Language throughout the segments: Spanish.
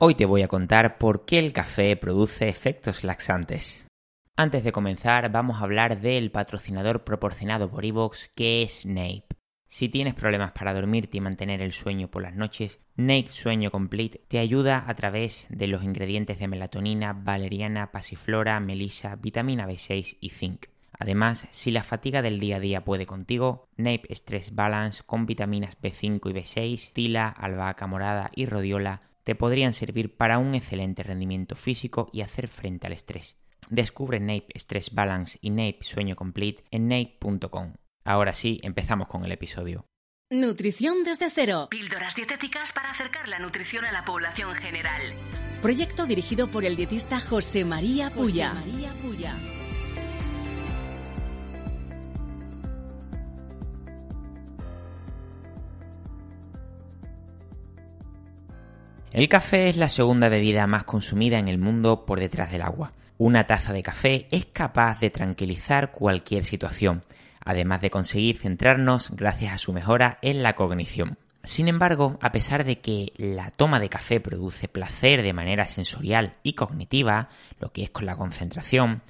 Hoy te voy a contar por qué el café produce efectos laxantes. Antes de comenzar, vamos a hablar del patrocinador proporcionado por Evox, que es Nape. Si tienes problemas para dormirte y mantener el sueño por las noches, Nape Sueño Complete te ayuda a través de los ingredientes de melatonina, valeriana, pasiflora, melisa, vitamina B6 y zinc. Además, si la fatiga del día a día puede contigo, Nape Stress Balance con vitaminas B5 y B6, tila, albahaca morada y rodiola te podrían servir para un excelente rendimiento físico y hacer frente al estrés. Descubre Nape Stress Balance y Nape Sueño Complete en nape.com. Ahora sí, empezamos con el episodio. Nutrición desde cero. Píldoras dietéticas para acercar la nutrición a la población general. Proyecto dirigido por el dietista José María Puya. José María Puya. El café es la segunda bebida más consumida en el mundo por detrás del agua. Una taza de café es capaz de tranquilizar cualquier situación, además de conseguir centrarnos gracias a su mejora en la cognición. Sin embargo, a pesar de que la toma de café produce placer de manera sensorial y cognitiva, lo que es con la concentración,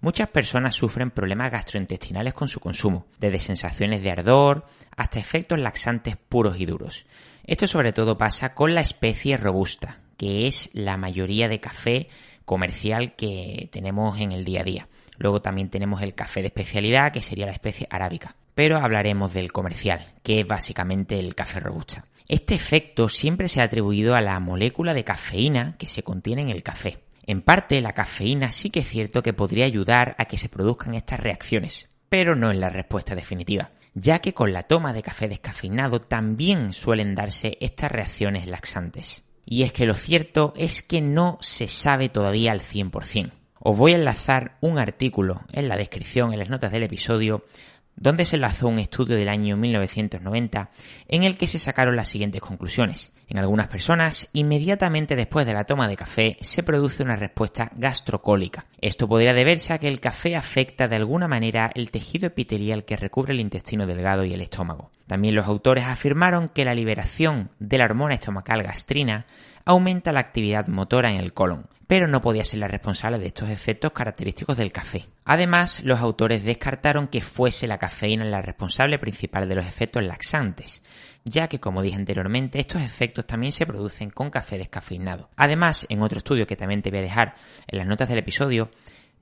muchas personas sufren problemas gastrointestinales con su consumo, desde sensaciones de ardor hasta efectos laxantes puros y duros. Esto sobre todo pasa con la especie robusta, que es la mayoría de café comercial que tenemos en el día a día. Luego también tenemos el café de especialidad, que sería la especie arábica. Pero hablaremos del comercial, que es básicamente el café robusta. Este efecto siempre se ha atribuido a la molécula de cafeína que se contiene en el café. En parte, la cafeína sí que es cierto que podría ayudar a que se produzcan estas reacciones, pero no es la respuesta definitiva, ya que con la toma de café descafeinado también suelen darse estas reacciones laxantes. Y es que lo cierto es que no se sabe todavía al 100%. Os voy a enlazar un artículo en la descripción, en las notas del episodio, donde se enlazó un estudio del año 1990 en el que se sacaron las siguientes conclusiones. En algunas personas, inmediatamente después de la toma de café, se produce una respuesta gastrocólica. Esto podría deberse a que el café afecta de alguna manera el tejido epitelial que recubre el intestino delgado y el estómago. También los autores afirmaron que la liberación de la hormona estomacal gastrina aumenta la actividad motora en el colon, pero no podía ser la responsable de estos efectos característicos del café. Además, los autores descartaron que fuese la cafeína la responsable principal de los efectos laxantes, ya que, como dije anteriormente, estos efectos también se producen con café descafeinado. Además, en otro estudio que también te voy a dejar en las notas del episodio,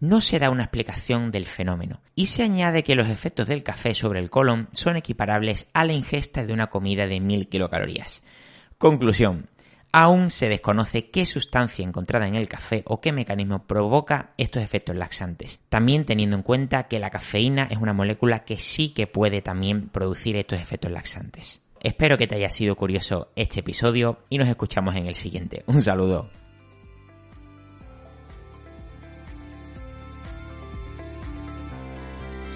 no se da una explicación del fenómeno y se añade que los efectos del café sobre el colon son equiparables a la ingesta de una comida de 1000 kilocalorías. Conclusión. Aún se desconoce qué sustancia encontrada en el café o qué mecanismo provoca estos efectos laxantes. También teniendo en cuenta que la cafeína es una molécula que sí que puede también producir estos efectos laxantes. Espero que te haya sido curioso este episodio y nos escuchamos en el siguiente. Un saludo.